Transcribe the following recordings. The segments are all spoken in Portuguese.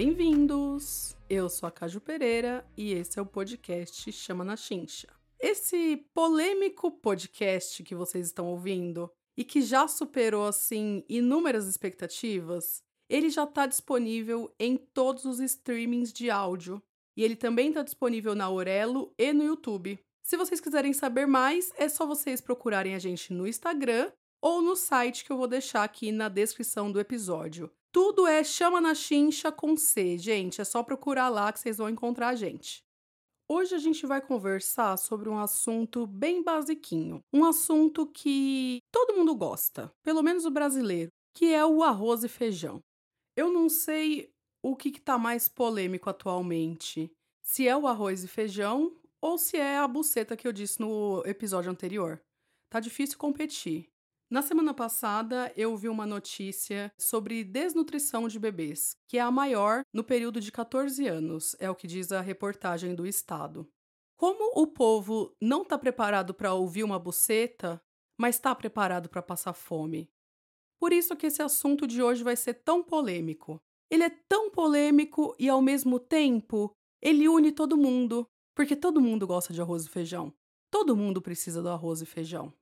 Bem-vindos! Eu sou a Caju Pereira e esse é o podcast Chama na Chincha. Esse polêmico podcast que vocês estão ouvindo e que já superou assim inúmeras expectativas, ele já está disponível em todos os streamings de áudio e ele também está disponível na Aurelo e no YouTube. Se vocês quiserem saber mais, é só vocês procurarem a gente no Instagram ou no site que eu vou deixar aqui na descrição do episódio. Tudo é Chama na Chincha com C, gente. É só procurar lá que vocês vão encontrar a gente. Hoje a gente vai conversar sobre um assunto bem basiquinho. Um assunto que todo mundo gosta, pelo menos o brasileiro, que é o arroz e feijão. Eu não sei o que está mais polêmico atualmente. Se é o arroz e feijão ou se é a buceta que eu disse no episódio anterior. Tá difícil competir. Na semana passada, eu vi uma notícia sobre desnutrição de bebês, que é a maior no período de 14 anos, é o que diz a reportagem do Estado. Como o povo não está preparado para ouvir uma buceta, mas está preparado para passar fome? Por isso que esse assunto de hoje vai ser tão polêmico. Ele é tão polêmico e, ao mesmo tempo, ele une todo mundo, porque todo mundo gosta de arroz e feijão. Todo mundo precisa do arroz e feijão.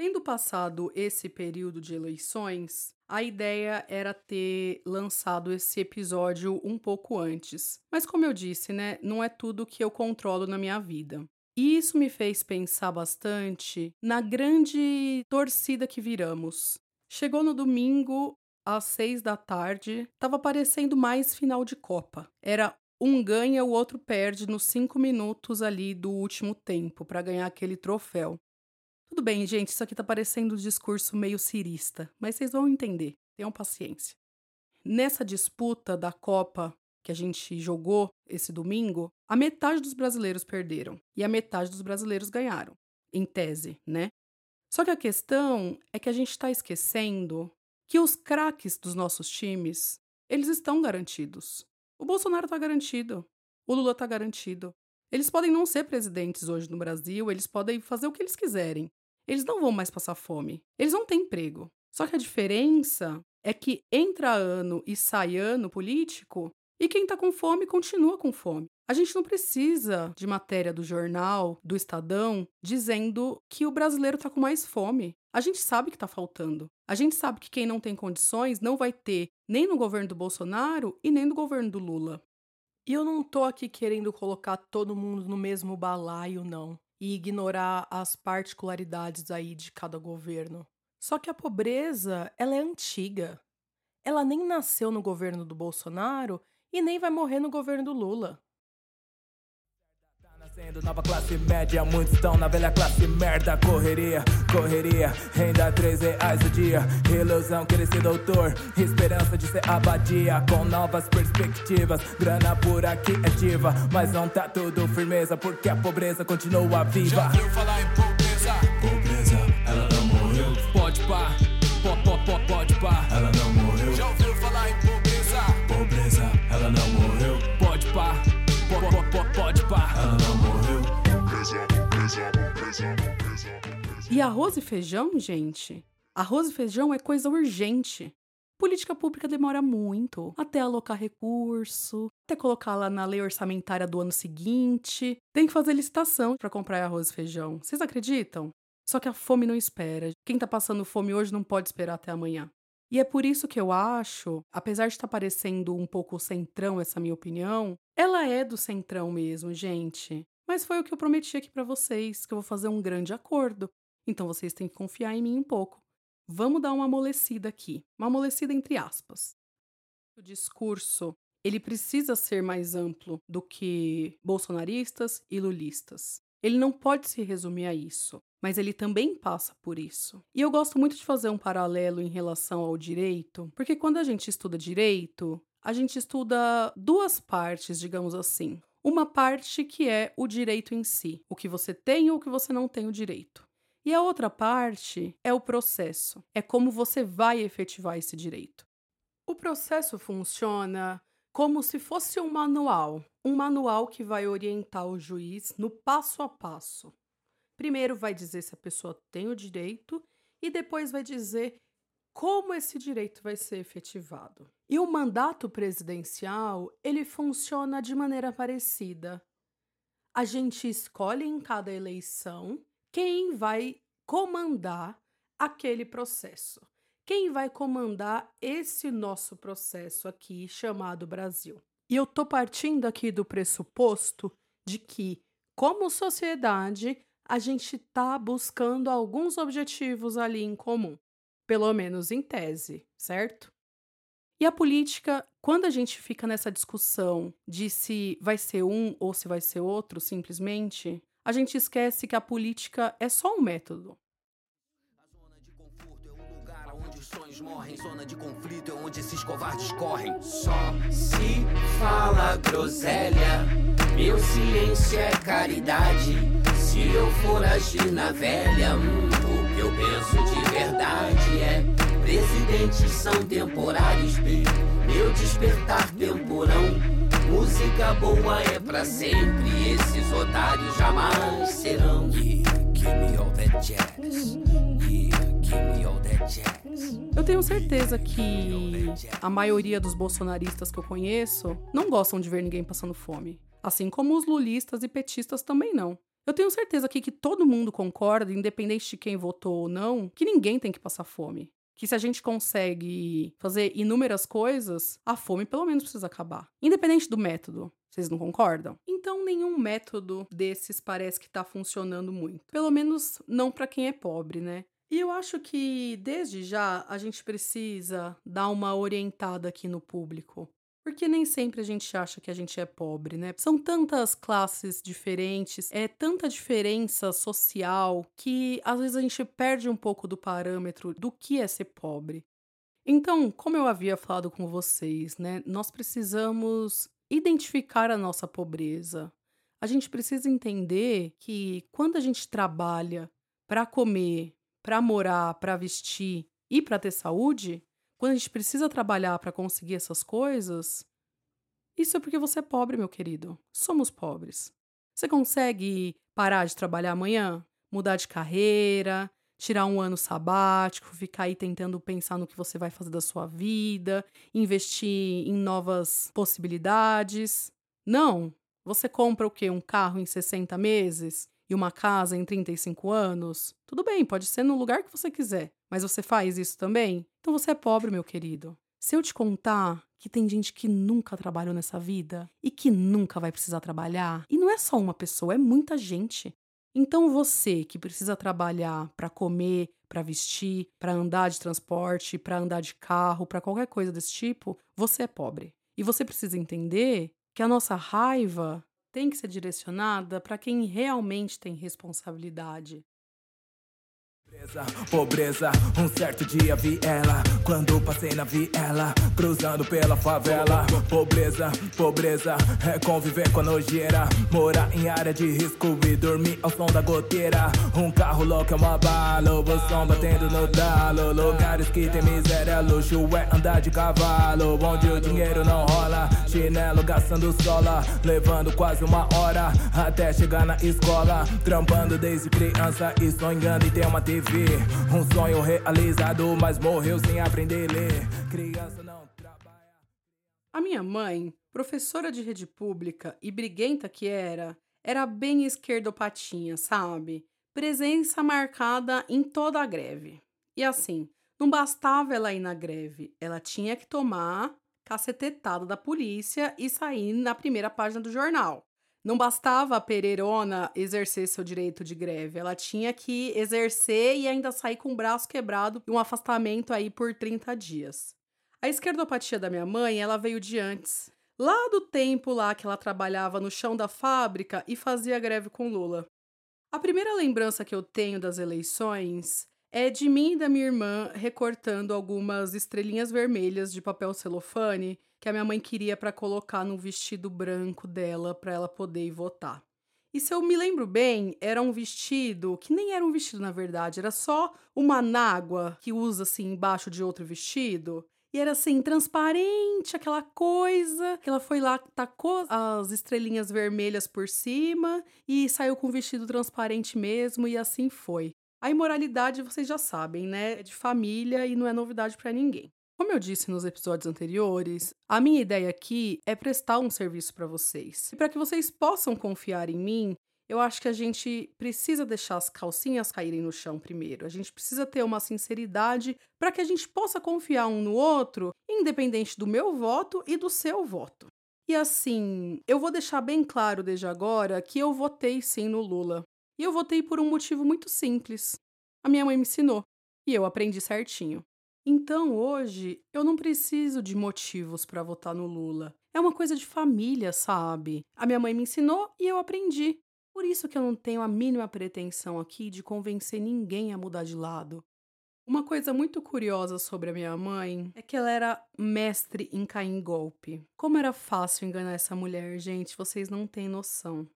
Tendo passado esse período de eleições, a ideia era ter lançado esse episódio um pouco antes. Mas como eu disse, né, não é tudo que eu controlo na minha vida. E isso me fez pensar bastante na grande torcida que viramos. Chegou no domingo, às seis da tarde, estava parecendo mais final de Copa. Era um ganha, o outro perde nos cinco minutos ali do último tempo para ganhar aquele troféu. Tudo bem, gente, isso aqui tá parecendo um discurso meio cirista, mas vocês vão entender. Tenham paciência. Nessa disputa da Copa que a gente jogou esse domingo, a metade dos brasileiros perderam e a metade dos brasileiros ganharam, em tese, né? Só que a questão é que a gente está esquecendo que os craques dos nossos times, eles estão garantidos. O Bolsonaro está garantido, o Lula está garantido. Eles podem não ser presidentes hoje no Brasil, eles podem fazer o que eles quiserem eles não vão mais passar fome. Eles não têm emprego. Só que a diferença é que entra ano e sai ano político e quem está com fome continua com fome. A gente não precisa de matéria do jornal, do Estadão, dizendo que o brasileiro está com mais fome. A gente sabe que está faltando. A gente sabe que quem não tem condições não vai ter nem no governo do Bolsonaro e nem no governo do Lula. E eu não tô aqui querendo colocar todo mundo no mesmo balaio, não e ignorar as particularidades aí de cada governo. Só que a pobreza, ela é antiga. Ela nem nasceu no governo do Bolsonaro e nem vai morrer no governo do Lula. Sendo nova classe média, muitos estão na velha classe merda. Correria, correria, renda 3 reais o dia. Ilusão, querer ser doutor, esperança de ser abadia. Com novas perspectivas, grana por aqui é diva. Mas não tá tudo firmeza, porque a pobreza continua viva. Já ouviu falar em pobreza? E arroz e feijão, gente? Arroz e feijão é coisa urgente. Política pública demora muito até alocar recurso, até colocar lá na lei orçamentária do ano seguinte. Tem que fazer licitação para comprar arroz e feijão. Vocês acreditam? Só que a fome não espera. Quem tá passando fome hoje não pode esperar até amanhã. E é por isso que eu acho, apesar de estar tá parecendo um pouco centrão essa minha opinião, ela é do centrão mesmo, gente. Mas foi o que eu prometi aqui para vocês, que eu vou fazer um grande acordo. Então vocês têm que confiar em mim um pouco. Vamos dar uma amolecida aqui, uma amolecida entre aspas. O discurso, ele precisa ser mais amplo do que bolsonaristas e lulistas. Ele não pode se resumir a isso, mas ele também passa por isso. E eu gosto muito de fazer um paralelo em relação ao direito, porque quando a gente estuda direito, a gente estuda duas partes, digamos assim uma parte que é o direito em si, o que você tem ou o que você não tem o direito. E a outra parte é o processo, é como você vai efetivar esse direito. O processo funciona como se fosse um manual, um manual que vai orientar o juiz no passo a passo. Primeiro vai dizer se a pessoa tem o direito e depois vai dizer como esse direito vai ser efetivado. E o mandato presidencial, ele funciona de maneira parecida. A gente escolhe em cada eleição quem vai comandar aquele processo. Quem vai comandar esse nosso processo aqui chamado Brasil. E eu tô partindo aqui do pressuposto de que, como sociedade, a gente tá buscando alguns objetivos ali em comum, pelo menos em tese, certo? E a política, quando a gente fica nessa discussão de se vai ser um ou se vai ser outro, simplesmente, a gente esquece que a política é só um método. A zona de conforto é o lugar onde os sonhos morrem. Zona de conflito é onde esses covardes correm. Só se fala groselha, meu silêncio é caridade. Se eu for agir na velha, hum, o que eu penso verdade é Presidentes são temporários, meu despertar temporão. Música boa é pra sempre, esses otários jamais serão. Yeah, give me all that jazz. Yeah, give me all that jazz. Eu tenho certeza que a maioria dos bolsonaristas que eu conheço não gostam de ver ninguém passando fome. Assim como os lulistas e petistas também não. Eu tenho certeza aqui que todo mundo concorda, independente de quem votou ou não, que ninguém tem que passar fome que se a gente consegue fazer inúmeras coisas, a fome pelo menos precisa acabar. Independente do método. Vocês não concordam? Então, nenhum método desses parece que está funcionando muito. Pelo menos não para quem é pobre, né? E eu acho que desde já a gente precisa dar uma orientada aqui no público. Porque nem sempre a gente acha que a gente é pobre, né? São tantas classes diferentes, é tanta diferença social que às vezes a gente perde um pouco do parâmetro do que é ser pobre. Então, como eu havia falado com vocês, né, nós precisamos identificar a nossa pobreza. A gente precisa entender que quando a gente trabalha para comer, para morar, para vestir e para ter saúde, quando a gente precisa trabalhar para conseguir essas coisas, isso é porque você é pobre, meu querido. Somos pobres. Você consegue parar de trabalhar amanhã? Mudar de carreira? Tirar um ano sabático? Ficar aí tentando pensar no que você vai fazer da sua vida? Investir em novas possibilidades? Não! Você compra o quê? Um carro em 60 meses? E uma casa em 35 anos? Tudo bem, pode ser no lugar que você quiser. Mas você faz isso também? Então você é pobre, meu querido. Se eu te contar que tem gente que nunca trabalhou nessa vida e que nunca vai precisar trabalhar, e não é só uma pessoa, é muita gente. Então você que precisa trabalhar para comer, para vestir, para andar de transporte, para andar de carro, para qualquer coisa desse tipo, você é pobre. E você precisa entender que a nossa raiva tem que ser direcionada para quem realmente tem responsabilidade. Pobreza, um certo dia vi ela. Quando passei na viela Cruzando pela favela. Pobreza, pobreza É conviver com a nojeira. Morar em área de risco E dormir ao som da goteira. Um carro louco é uma bala O som batendo no talo. Lugares que tem miséria Luxo é andar de cavalo. Onde o dinheiro não rola Chinelo gastando sola. Levando quase uma hora Até chegar na escola. Trampando desde criança E sonhando em ter uma TV um sonho realizado, mas morreu sem aprender a ler. Criança não trabalha. A minha mãe, professora de rede pública e briguenta que era, era bem esquerdopatinha, sabe? Presença marcada em toda a greve. E assim, não bastava ela ir na greve, ela tinha que tomar cacetetada da polícia e sair na primeira página do jornal. Não bastava a Pereirona exercer seu direito de greve, ela tinha que exercer e ainda sair com o braço quebrado e um afastamento aí por 30 dias. A esquerdopatia da minha mãe, ela veio de antes, lá do tempo lá que ela trabalhava no chão da fábrica e fazia greve com Lula. A primeira lembrança que eu tenho das eleições é de mim e da minha irmã recortando algumas estrelinhas vermelhas de papel celofane que a minha mãe queria para colocar no vestido branco dela para ela poder ir votar. E se eu me lembro bem, era um vestido que nem era um vestido na verdade, era só uma nágua que usa assim embaixo de outro vestido. E era assim, transparente, aquela coisa. Que ela foi lá, tacou as estrelinhas vermelhas por cima e saiu com o vestido transparente mesmo, e assim foi. A imoralidade vocês já sabem, né? É de família e não é novidade para ninguém. Como eu disse nos episódios anteriores, a minha ideia aqui é prestar um serviço para vocês. E para que vocês possam confiar em mim, eu acho que a gente precisa deixar as calcinhas caírem no chão primeiro. A gente precisa ter uma sinceridade para que a gente possa confiar um no outro, independente do meu voto e do seu voto. E assim, eu vou deixar bem claro desde agora que eu votei sim no Lula. E eu votei por um motivo muito simples. A minha mãe me ensinou e eu aprendi certinho. Então, hoje, eu não preciso de motivos para votar no Lula. É uma coisa de família, sabe? A minha mãe me ensinou e eu aprendi. Por isso que eu não tenho a mínima pretensão aqui de convencer ninguém a mudar de lado. Uma coisa muito curiosa sobre a minha mãe é que ela era mestre em cair em golpe. Como era fácil enganar essa mulher, gente, vocês não têm noção.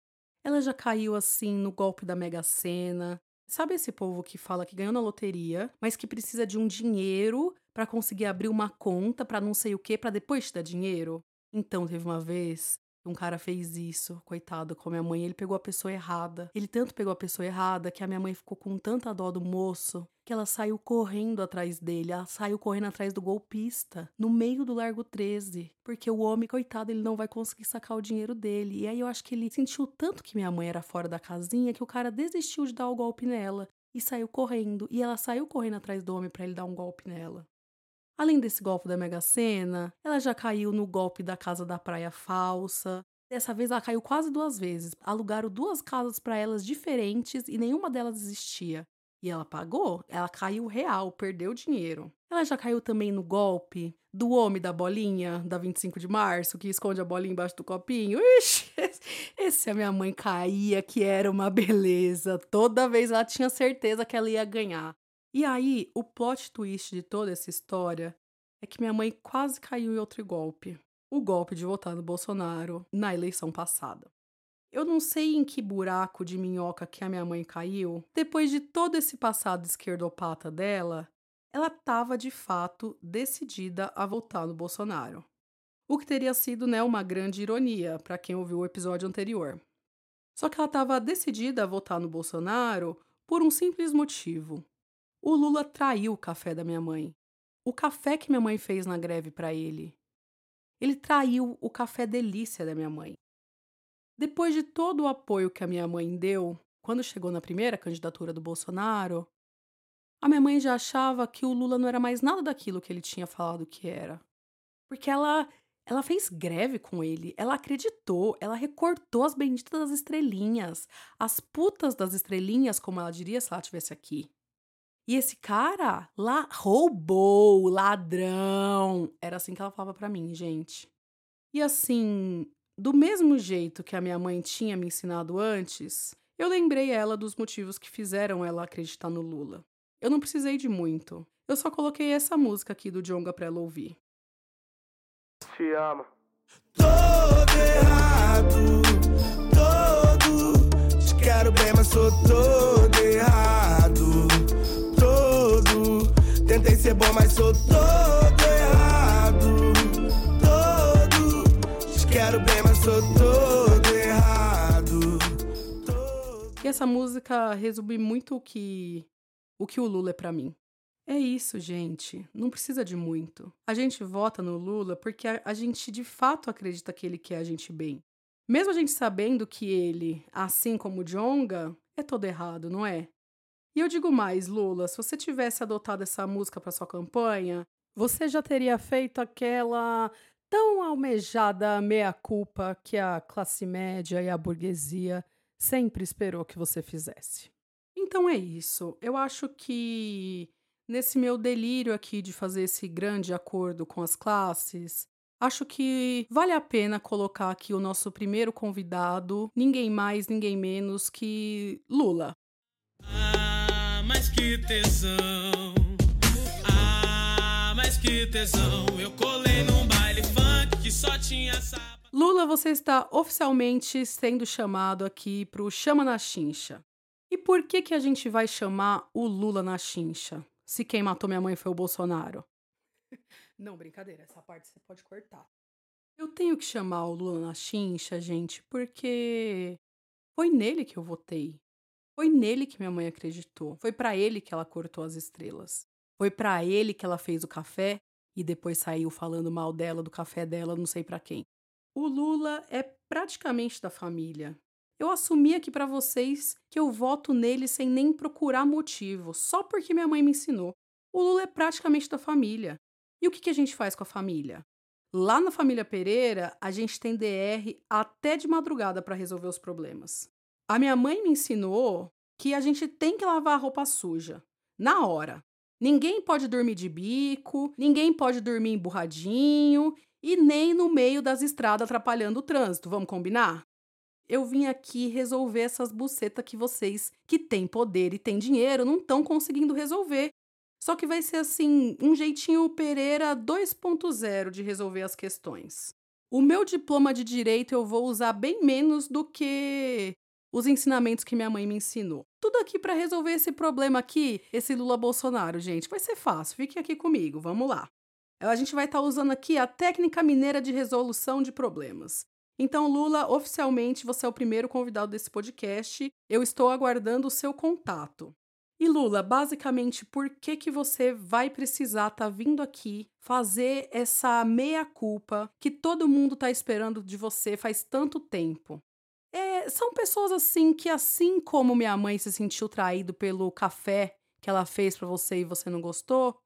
Ela já caiu assim no golpe da Mega Sena. Sabe esse povo que fala que ganhou na loteria, mas que precisa de um dinheiro para conseguir abrir uma conta para não sei o que para depois te dar dinheiro? Então, teve uma vez um cara fez isso, coitado, com a minha mãe. Ele pegou a pessoa errada. Ele tanto pegou a pessoa errada que a minha mãe ficou com tanta dó do moço que ela saiu correndo atrás dele. Ela saiu correndo atrás do golpista, no meio do Largo 13. Porque o homem, coitado, ele não vai conseguir sacar o dinheiro dele. E aí eu acho que ele sentiu tanto que minha mãe era fora da casinha que o cara desistiu de dar o golpe nela. E saiu correndo. E ela saiu correndo atrás do homem para ele dar um golpe nela. Além desse golpe da Mega Sena, ela já caiu no golpe da casa da praia falsa. Dessa vez ela caiu quase duas vezes. Alugaram duas casas para elas diferentes e nenhuma delas existia. E ela pagou, ela caiu real, perdeu dinheiro. Ela já caiu também no golpe do homem da bolinha, da 25 de março, que esconde a bolinha embaixo do copinho. Ixi, esse a minha mãe caía, que era uma beleza. Toda vez ela tinha certeza que ela ia ganhar. E aí, o plot twist de toda essa história é que minha mãe quase caiu em outro golpe. O golpe de votar no Bolsonaro na eleição passada. Eu não sei em que buraco de minhoca que a minha mãe caiu. Depois de todo esse passado esquerdopata dela, ela estava de fato decidida a votar no Bolsonaro. O que teria sido né, uma grande ironia para quem ouviu o episódio anterior. Só que ela estava decidida a votar no Bolsonaro por um simples motivo. O Lula traiu o café da minha mãe. O café que minha mãe fez na greve para ele. Ele traiu o café delícia da minha mãe. Depois de todo o apoio que a minha mãe deu, quando chegou na primeira candidatura do Bolsonaro, a minha mãe já achava que o Lula não era mais nada daquilo que ele tinha falado que era. Porque ela ela fez greve com ele, ela acreditou, ela recortou as benditas das estrelinhas, as putas das estrelinhas, como ela diria se ela estivesse aqui. E esse cara lá roubou, ladrão. Era assim que ela falava para mim, gente. E assim, do mesmo jeito que a minha mãe tinha me ensinado antes, eu lembrei ela dos motivos que fizeram ela acreditar no Lula. Eu não precisei de muito. Eu só coloquei essa música aqui do Jonga pra ela ouvir. Te amo. Todo errado, sou todo errado. Todo. Te quero bem, mas sou todo errado. Todo. E essa música resume muito o que o que o Lula é pra mim. É isso, gente. Não precisa de muito. A gente vota no Lula porque a, a, gente de fato acredita que ele quer a gente bem. Mesmo a gente sabendo que ele, assim como o Jonga, é todo errado, não é? E eu digo mais, Lula, se você tivesse adotado essa música para sua campanha, você já teria feito aquela tão almejada meia-culpa que a classe média e a burguesia sempre esperou que você fizesse. Então é isso. Eu acho que nesse meu delírio aqui de fazer esse grande acordo com as classes, acho que vale a pena colocar aqui o nosso primeiro convidado, ninguém mais, ninguém menos que Lula. Ah, mas que tesão. Ah, mas que tesão. Eu colei num baile funk que só tinha. Lula, você está oficialmente sendo chamado aqui para o Chama na Chincha. E por que que a gente vai chamar o Lula na chincha? Se quem matou minha mãe foi o Bolsonaro? Não, brincadeira, essa parte você pode cortar. Eu tenho que chamar o Lula na chincha, gente, porque foi nele que eu votei. Foi nele que minha mãe acreditou. Foi para ele que ela cortou as estrelas. Foi para ele que ela fez o café e depois saiu falando mal dela, do café dela, não sei para quem. O Lula é praticamente da família. Eu assumi aqui para vocês que eu voto nele sem nem procurar motivo, só porque minha mãe me ensinou. O Lula é praticamente da família. E o que, que a gente faz com a família? Lá na família Pereira, a gente tem DR até de madrugada para resolver os problemas. A minha mãe me ensinou que a gente tem que lavar a roupa suja, na hora. Ninguém pode dormir de bico, ninguém pode dormir emburradinho e nem no meio das estradas atrapalhando o trânsito, vamos combinar? Eu vim aqui resolver essas bucetas que vocês, que têm poder e têm dinheiro, não estão conseguindo resolver. Só que vai ser assim, um jeitinho Pereira 2.0 de resolver as questões. O meu diploma de direito eu vou usar bem menos do que os ensinamentos que minha mãe me ensinou. Tudo aqui para resolver esse problema aqui, esse Lula Bolsonaro, gente. Vai ser fácil. Fique aqui comigo. Vamos lá. A gente vai estar tá usando aqui a técnica mineira de resolução de problemas. Então, Lula, oficialmente você é o primeiro convidado desse podcast. Eu estou aguardando o seu contato. E Lula, basicamente, por que que você vai precisar estar tá vindo aqui fazer essa meia culpa que todo mundo está esperando de você faz tanto tempo? É, são pessoas assim que, assim como minha mãe se sentiu traído pelo café que ela fez para você e você não gostou,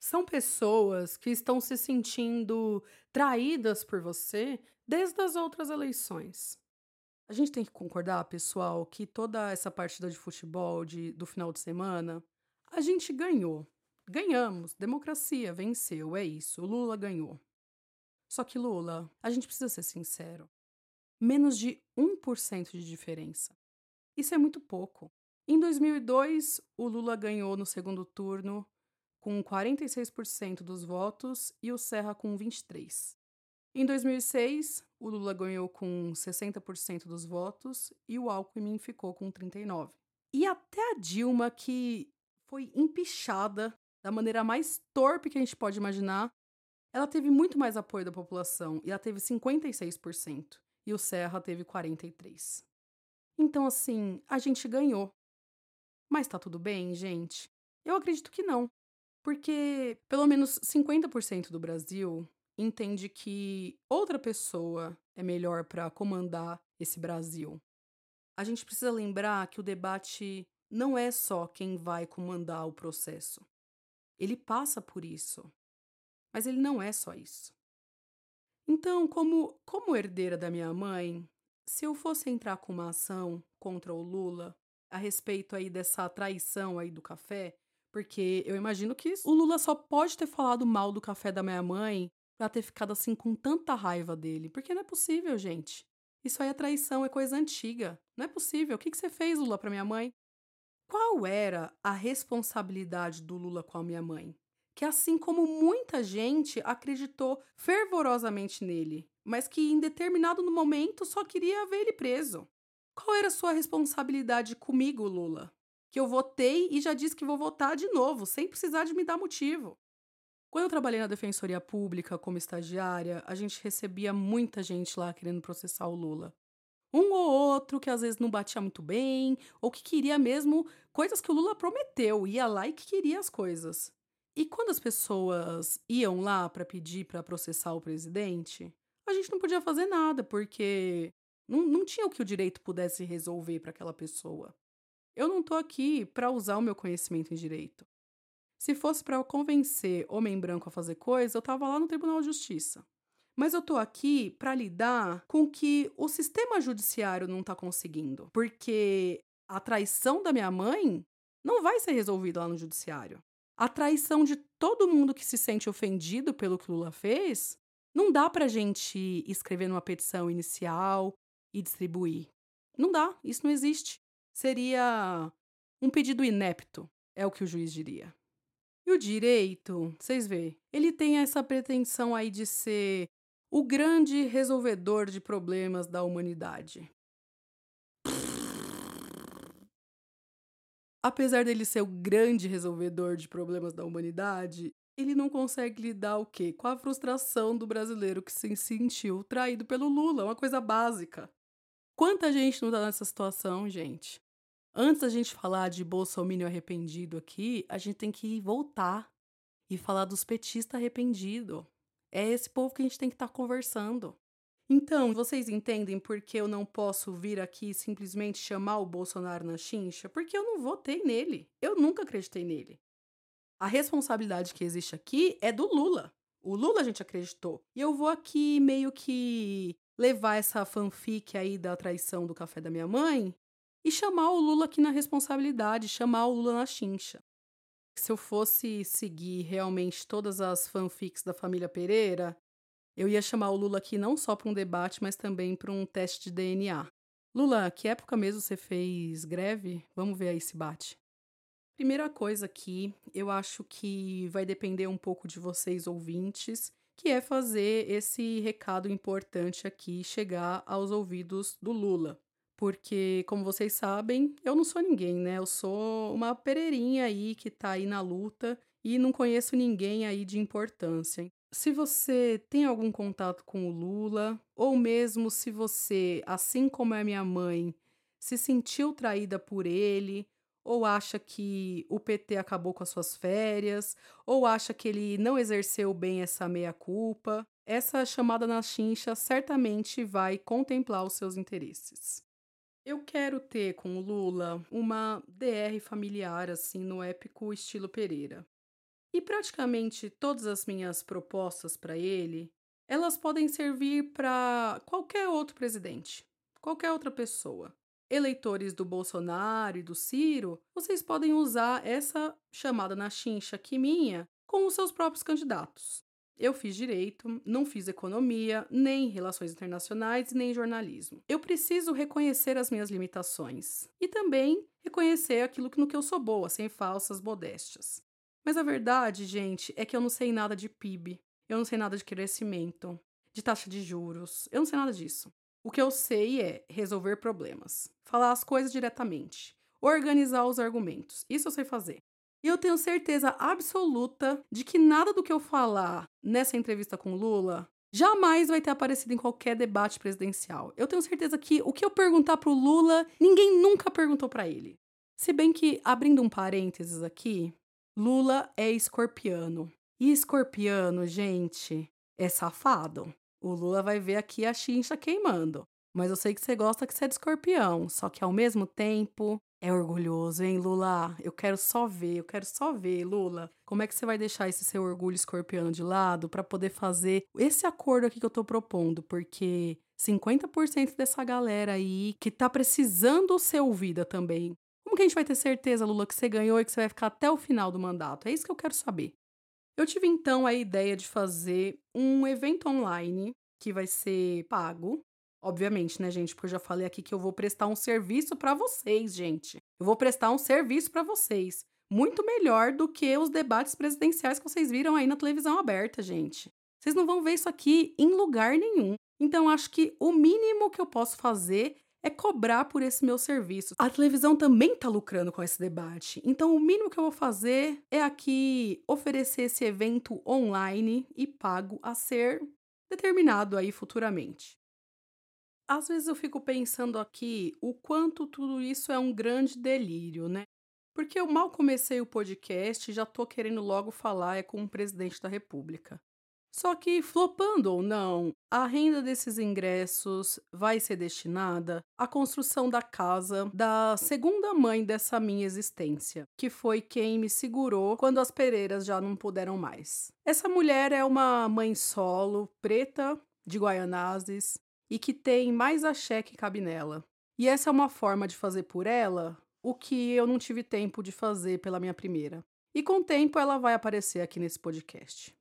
são pessoas que estão se sentindo traídas por você desde as outras eleições. A gente tem que concordar, pessoal, que toda essa partida de futebol de, do final de semana, a gente ganhou. Ganhamos. Democracia venceu, é isso. Lula ganhou. Só que, Lula, a gente precisa ser sincero. Menos de 1% de diferença. Isso é muito pouco. Em 2002, o Lula ganhou no segundo turno com 46% dos votos e o Serra com 23%. Em 2006, o Lula ganhou com 60% dos votos e o Alckmin ficou com 39%. E até a Dilma, que foi empichada da maneira mais torpe que a gente pode imaginar, ela teve muito mais apoio da população e ela teve 56% e o Serra teve 43%. Então, assim, a gente ganhou. Mas tá tudo bem, gente? Eu acredito que não. Porque pelo menos 50% do Brasil entende que outra pessoa é melhor para comandar esse Brasil. A gente precisa lembrar que o debate não é só quem vai comandar o processo. Ele passa por isso. Mas ele não é só isso. Então, como, como herdeira da minha mãe, se eu fosse entrar com uma ação contra o Lula a respeito aí dessa traição aí do café, porque eu imagino que o Lula só pode ter falado mal do café da minha mãe pra ter ficado assim com tanta raiva dele. Porque não é possível, gente. Isso aí é traição, é coisa antiga. Não é possível. O que, que você fez, Lula, pra minha mãe? Qual era a responsabilidade do Lula com a minha mãe? Que assim como muita gente acreditou fervorosamente nele, mas que em determinado momento só queria ver ele preso. Qual era sua responsabilidade comigo, Lula? Que eu votei e já disse que vou votar de novo, sem precisar de me dar motivo. Quando eu trabalhei na Defensoria Pública como estagiária, a gente recebia muita gente lá querendo processar o Lula. Um ou outro que às vezes não batia muito bem, ou que queria mesmo coisas que o Lula prometeu, ia lá e que queria as coisas. E quando as pessoas iam lá para pedir para processar o presidente, a gente não podia fazer nada, porque não, não tinha o que o direito pudesse resolver para aquela pessoa. Eu não tô aqui para usar o meu conhecimento em direito. Se fosse para convencer homem branco a fazer coisa, eu tava lá no Tribunal de Justiça. Mas eu tô aqui para lidar com o que o sistema judiciário não tá conseguindo, porque a traição da minha mãe não vai ser resolvida lá no judiciário. A traição de todo mundo que se sente ofendido pelo que Lula fez, não dá pra gente escrever numa petição inicial e distribuir. Não dá, isso não existe. Seria um pedido inepto, é o que o juiz diria. E o direito, vocês vê, ele tem essa pretensão aí de ser o grande resolvedor de problemas da humanidade. Apesar dele ser o grande resolvedor de problemas da humanidade, ele não consegue lidar o quê? Com a frustração do brasileiro que se sentiu traído pelo Lula, uma coisa básica. Quanta gente não tá nessa situação, gente? Antes da gente falar de Bolsonaro arrependido aqui, a gente tem que voltar e falar dos petistas arrependidos. É esse povo que a gente tem que estar tá conversando. Então, vocês entendem por que eu não posso vir aqui simplesmente chamar o Bolsonaro na chincha? Porque eu não votei nele. Eu nunca acreditei nele. A responsabilidade que existe aqui é do Lula. O Lula a gente acreditou. E eu vou aqui meio que levar essa fanfic aí da traição do café da minha mãe e chamar o Lula aqui na responsabilidade, chamar o Lula na chincha. Se eu fosse seguir realmente todas as fanfics da família Pereira, eu ia chamar o Lula aqui não só para um debate, mas também para um teste de DNA. Lula, que época mesmo você fez greve? Vamos ver aí se bate. Primeira coisa aqui, eu acho que vai depender um pouco de vocês ouvintes que é fazer esse recado importante aqui chegar aos ouvidos do Lula. Porque, como vocês sabem, eu não sou ninguém, né? Eu sou uma pereirinha aí que tá aí na luta e não conheço ninguém aí de importância. Se você tem algum contato com o Lula, ou mesmo se você, assim como é minha mãe, se sentiu traída por ele, ou acha que o PT acabou com as suas férias, ou acha que ele não exerceu bem essa meia-culpa, essa chamada na chincha certamente vai contemplar os seus interesses. Eu quero ter com o Lula uma DR familiar, assim, no épico estilo Pereira. E praticamente todas as minhas propostas para ele, elas podem servir para qualquer outro presidente, qualquer outra pessoa eleitores do Bolsonaro e do Ciro, vocês podem usar essa chamada na chincha aqui minha com os seus próprios candidatos. Eu fiz direito, não fiz economia, nem relações internacionais, nem jornalismo. Eu preciso reconhecer as minhas limitações e também reconhecer aquilo no que eu sou boa, sem falsas modéstias. Mas a verdade, gente, é que eu não sei nada de PIB, eu não sei nada de crescimento, de taxa de juros, eu não sei nada disso. O que eu sei é resolver problemas, falar as coisas diretamente, organizar os argumentos. Isso eu sei fazer. E eu tenho certeza absoluta de que nada do que eu falar nessa entrevista com Lula jamais vai ter aparecido em qualquer debate presidencial. Eu tenho certeza que o que eu perguntar pro Lula, ninguém nunca perguntou para ele. Se bem que, abrindo um parênteses aqui, Lula é escorpiano. E escorpiano, gente, é safado. O Lula vai ver aqui a chincha queimando. Mas eu sei que você gosta que você é de escorpião. Só que ao mesmo tempo é orgulhoso, hein, Lula? Eu quero só ver, eu quero só ver, Lula. Como é que você vai deixar esse seu orgulho escorpiano de lado para poder fazer esse acordo aqui que eu tô propondo? Porque 50% dessa galera aí que tá precisando ser ouvida também. Como que a gente vai ter certeza, Lula, que você ganhou e que você vai ficar até o final do mandato? É isso que eu quero saber. Eu tive então a ideia de fazer um evento online que vai ser pago. Obviamente, né, gente? Porque eu já falei aqui que eu vou prestar um serviço para vocês, gente. Eu vou prestar um serviço para vocês. Muito melhor do que os debates presidenciais que vocês viram aí na televisão aberta, gente. Vocês não vão ver isso aqui em lugar nenhum. Então, acho que o mínimo que eu posso fazer é cobrar por esse meu serviço. A televisão também está lucrando com esse debate. Então, o mínimo que eu vou fazer é aqui oferecer esse evento online e pago a ser determinado aí futuramente. Às vezes eu fico pensando aqui o quanto tudo isso é um grande delírio, né? Porque eu mal comecei o podcast e já tô querendo logo falar é com o presidente da República. Só que, flopando ou não, a renda desses ingressos vai ser destinada à construção da casa da segunda mãe dessa minha existência, que foi quem me segurou quando as Pereiras já não puderam mais. Essa mulher é uma mãe solo, preta, de Guaianazes, e que tem mais axé que cabe nela. E essa é uma forma de fazer por ela o que eu não tive tempo de fazer pela minha primeira. E com o tempo ela vai aparecer aqui nesse podcast.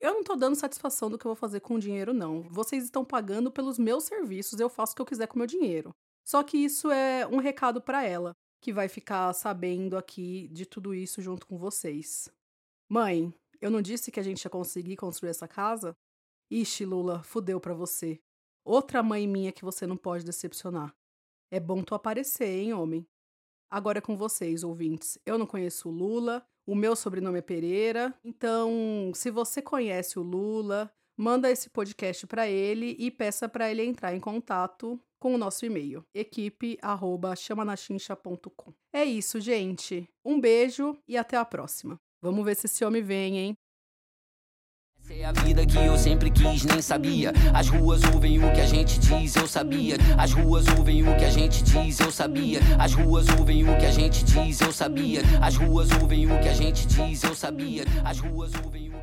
Eu não tô dando satisfação do que eu vou fazer com o dinheiro, não. Vocês estão pagando pelos meus serviços, eu faço o que eu quiser com o meu dinheiro. Só que isso é um recado para ela, que vai ficar sabendo aqui de tudo isso junto com vocês. Mãe, eu não disse que a gente ia conseguir construir essa casa? Ixi, Lula, fudeu pra você. Outra mãe minha que você não pode decepcionar. É bom tu aparecer, hein, homem? Agora é com vocês, ouvintes. Eu não conheço o Lula, o meu sobrenome é Pereira. Então, se você conhece o Lula, manda esse podcast para ele e peça para ele entrar em contato com o nosso e-mail, equipe@chamanachincha.com. É isso, gente. Um beijo e até a próxima. Vamos ver se esse homem vem, hein? Essa é a vida que eu sempre quis, nem sabia. As ruas ouvem o que a gente diz, eu sabia. As ruas ouvem o que a gente diz, eu sabia. As ruas ouvem o que a gente diz, eu sabia. As ruas ouvem o que a gente diz, eu sabia. As ruas ouvem o